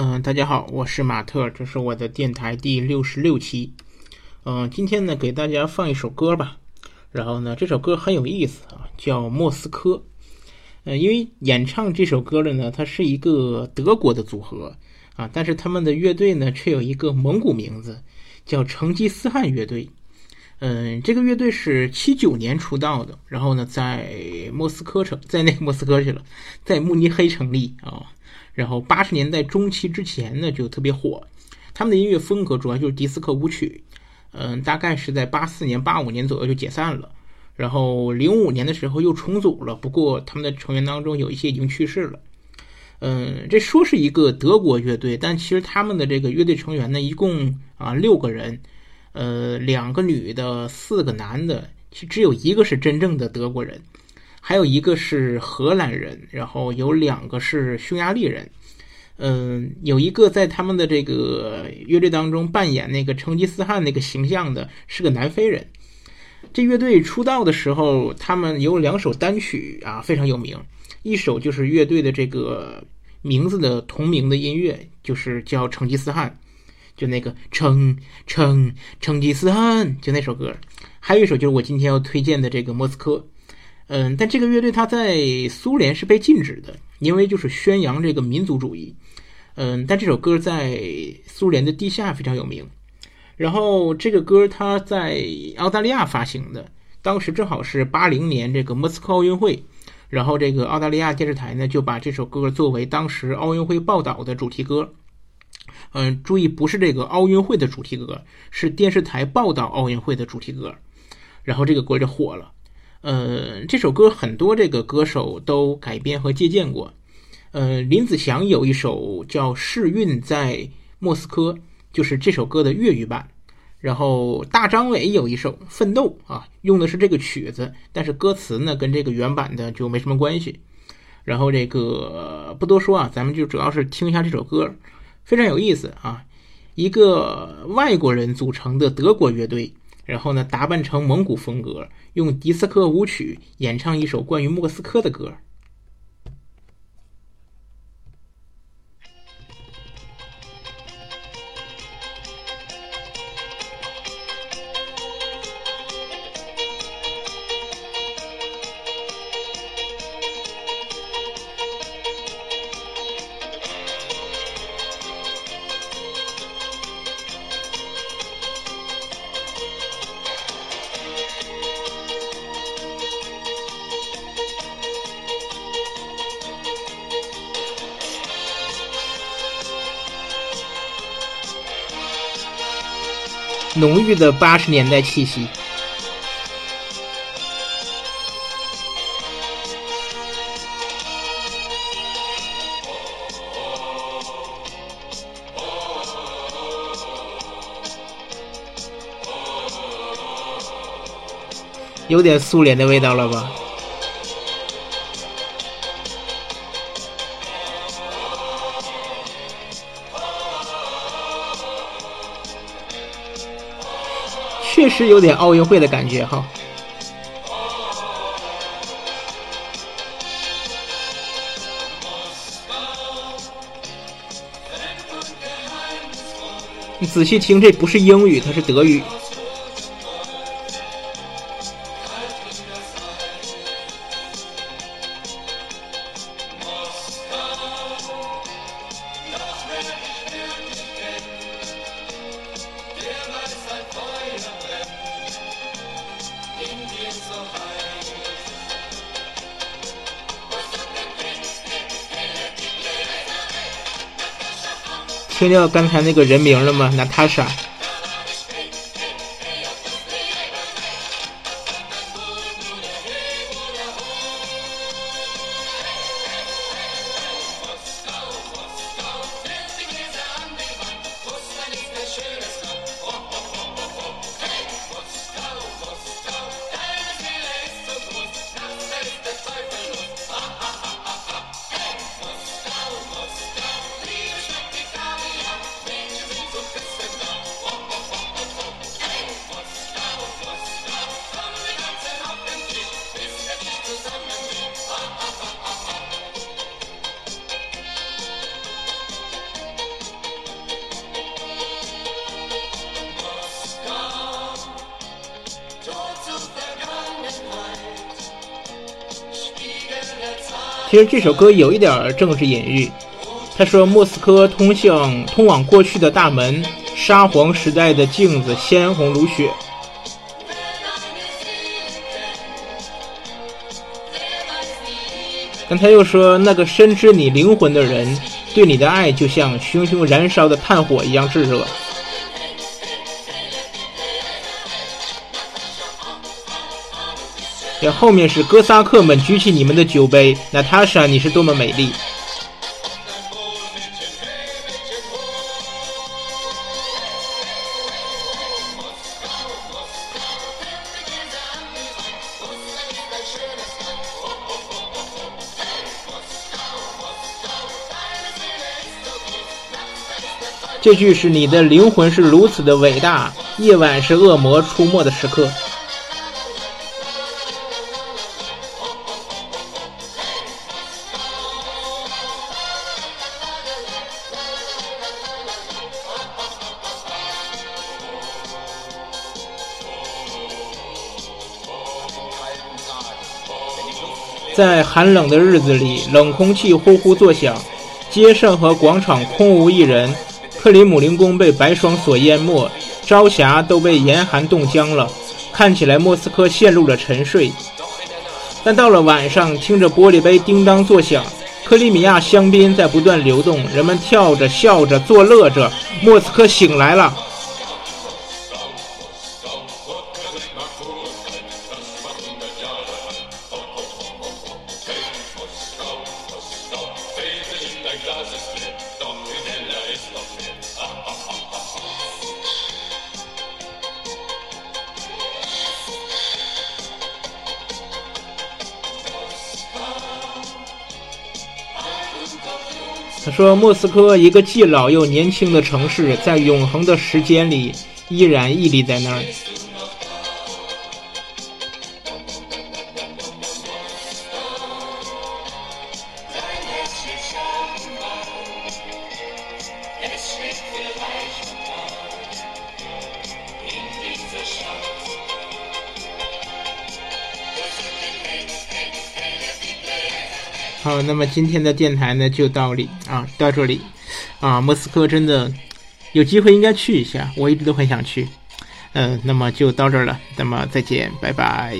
嗯，大家好，我是马特，这是我的电台第六十六期。嗯，今天呢，给大家放一首歌吧。然后呢，这首歌很有意思啊，叫《莫斯科》。嗯，因为演唱这首歌的呢，它是一个德国的组合啊，但是他们的乐队呢，却有一个蒙古名字，叫成吉思汗乐队。嗯，这个乐队是七九年出道的，然后呢，在莫斯科城，在那莫斯科去了，在慕尼黑成立啊。然后八十年代中期之前呢，就特别火。他们的音乐风格主要就是迪斯科舞曲，嗯，大概是在八四年、八五年左右就解散了。然后零五年的时候又重组了，不过他们的成员当中有一些已经去世了。嗯，这说是一个德国乐队，但其实他们的这个乐队成员呢，一共啊六个人，呃，两个女的，四个男的，其实只有一个是真正的德国人。还有一个是荷兰人，然后有两个是匈牙利人，嗯，有一个在他们的这个乐队当中扮演那个成吉思汗那个形象的是个南非人。这乐队出道的时候，他们有两首单曲啊非常有名，一首就是乐队的这个名字的同名的音乐，就是叫成吉思汗，就那个成成成吉思汗，就那首歌。还有一首就是我今天要推荐的这个莫斯科。嗯，但这个乐队它在苏联是被禁止的，因为就是宣扬这个民族主义。嗯，但这首歌在苏联的地下非常有名。然后这个歌它在澳大利亚发行的，当时正好是八零年这个莫斯科奥运会，然后这个澳大利亚电视台呢就把这首歌作为当时奥运会报道的主题歌。嗯，注意不是这个奥运会的主题歌，是电视台报道奥运会的主题歌。然后这个歌就火了。呃，这首歌很多这个歌手都改编和借鉴过。呃，林子祥有一首叫《试运在莫斯科》，就是这首歌的粤语版。然后大张伟有一首《奋斗》啊，用的是这个曲子，但是歌词呢跟这个原版的就没什么关系。然后这个不多说啊，咱们就主要是听一下这首歌，非常有意思啊。一个外国人组成的德国乐队。然后呢，打扮成蒙古风格，用迪斯科舞曲演唱一首关于莫斯科的歌。浓郁的八十年代气息，有点苏联的味道了吧？确实有点奥运会的感觉哈。你仔细听，这不是英语，它是德语。听到刚才那个人名了吗？娜塔莎。其实这首歌有一点政治隐喻。他说：“莫斯科通向通往过去的大门，沙皇时代的镜子鲜红如血。”但他又说：“那个深知你灵魂的人，对你的爱就像熊熊燃烧的炭火一样炙热。”这后面是哥萨克们举起你们的酒杯，娜塔莎，你是多么美丽！这句是你的灵魂是如此的伟大，夜晚是恶魔出没的时刻。在寒冷的日子里，冷空气呼呼作响，街上和广场空无一人。克里姆林宫被白霜所淹没，朝霞都被严寒冻僵了，看起来莫斯科陷入了沉睡。但到了晚上，听着玻璃杯叮当作响，克里米亚香槟在不断流动，人们跳着、笑着、作乐着，莫斯科醒来了。说：“莫斯科，一个既老又年轻的城市，在永恒的时间里依然屹立在那儿。”好，那么今天的电台呢就到里啊，到这里啊，莫斯科真的有机会应该去一下，我一直都很想去。嗯，那么就到这儿了，那么再见，拜拜。